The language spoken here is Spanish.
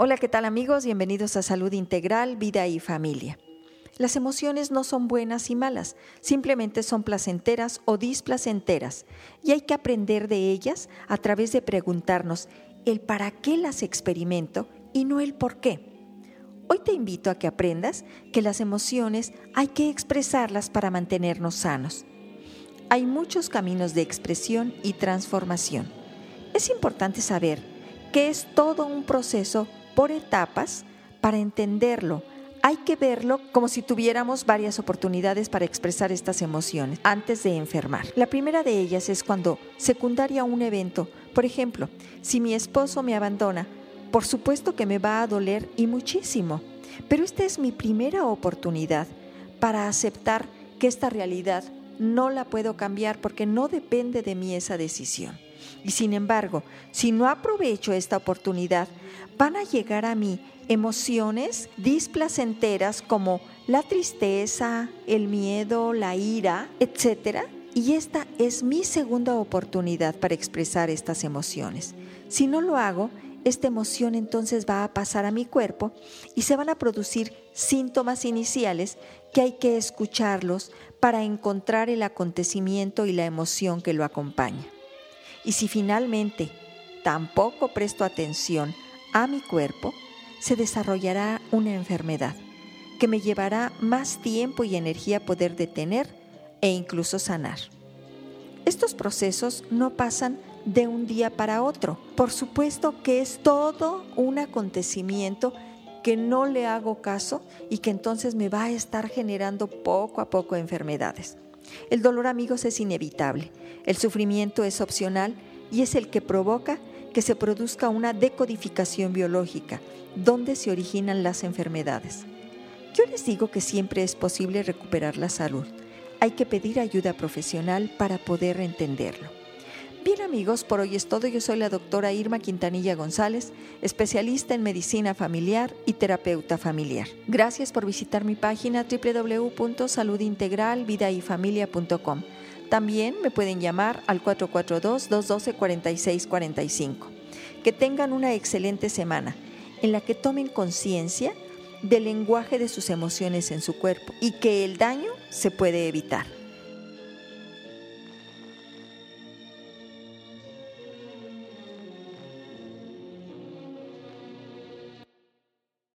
Hola, ¿qué tal amigos? Bienvenidos a Salud Integral, Vida y Familia. Las emociones no son buenas y malas, simplemente son placenteras o displacenteras y hay que aprender de ellas a través de preguntarnos el para qué las experimento y no el por qué. Hoy te invito a que aprendas que las emociones hay que expresarlas para mantenernos sanos. Hay muchos caminos de expresión y transformación. Es importante saber que es todo un proceso por etapas para entenderlo. Hay que verlo como si tuviéramos varias oportunidades para expresar estas emociones antes de enfermar. La primera de ellas es cuando secundaria un evento. Por ejemplo, si mi esposo me abandona, por supuesto que me va a doler y muchísimo, pero esta es mi primera oportunidad para aceptar que esta realidad no la puedo cambiar porque no depende de mí esa decisión. Y sin embargo, si no aprovecho esta oportunidad, van a llegar a mí emociones displacenteras como la tristeza, el miedo, la ira, etc. Y esta es mi segunda oportunidad para expresar estas emociones. Si no lo hago, esta emoción entonces va a pasar a mi cuerpo y se van a producir síntomas iniciales que hay que escucharlos para encontrar el acontecimiento y la emoción que lo acompaña. Y si finalmente tampoco presto atención a mi cuerpo, se desarrollará una enfermedad que me llevará más tiempo y energía poder detener e incluso sanar. Estos procesos no pasan de un día para otro. Por supuesto que es todo un acontecimiento que no le hago caso y que entonces me va a estar generando poco a poco enfermedades. El dolor, amigos, es inevitable. El sufrimiento es opcional y es el que provoca que se produzca una decodificación biológica, donde se originan las enfermedades. Yo les digo que siempre es posible recuperar la salud. Hay que pedir ayuda profesional para poder entenderlo. Bien amigos, por hoy es todo. Yo soy la doctora Irma Quintanilla González, especialista en medicina familiar y terapeuta familiar. Gracias por visitar mi página www.saludintegralvidayfamilia.com. También me pueden llamar al 442-212-4645. Que tengan una excelente semana en la que tomen conciencia del lenguaje de sus emociones en su cuerpo y que el daño se puede evitar.